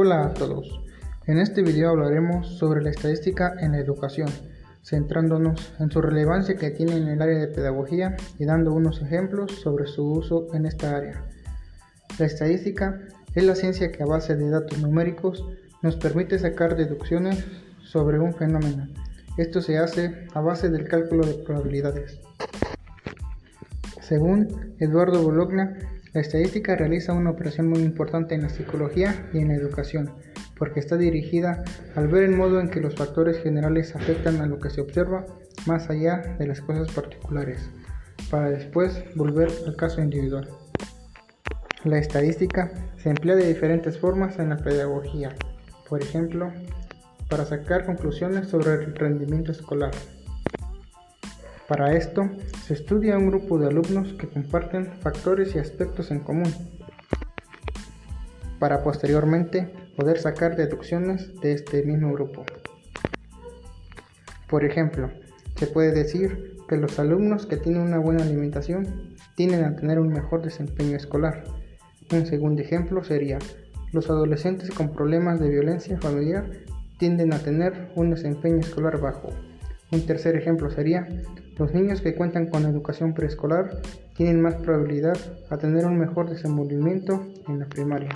Hola a todos. En este video hablaremos sobre la estadística en la educación, centrándonos en su relevancia que tiene en el área de pedagogía y dando unos ejemplos sobre su uso en esta área. La estadística es la ciencia que a base de datos numéricos nos permite sacar deducciones sobre un fenómeno. Esto se hace a base del cálculo de probabilidades. Según Eduardo Bologna, la estadística realiza una operación muy importante en la psicología y en la educación, porque está dirigida al ver el modo en que los factores generales afectan a lo que se observa más allá de las cosas particulares, para después volver al caso individual. La estadística se emplea de diferentes formas en la pedagogía, por ejemplo, para sacar conclusiones sobre el rendimiento escolar, para esto, se estudia un grupo de alumnos que comparten factores y aspectos en común, para posteriormente poder sacar deducciones de este mismo grupo. Por ejemplo, se puede decir que los alumnos que tienen una buena alimentación tienden a tener un mejor desempeño escolar. Un segundo ejemplo sería, los adolescentes con problemas de violencia familiar tienden a tener un desempeño escolar bajo. Un tercer ejemplo sería, los niños que cuentan con educación preescolar tienen más probabilidad a tener un mejor desenvolvimiento en la primaria.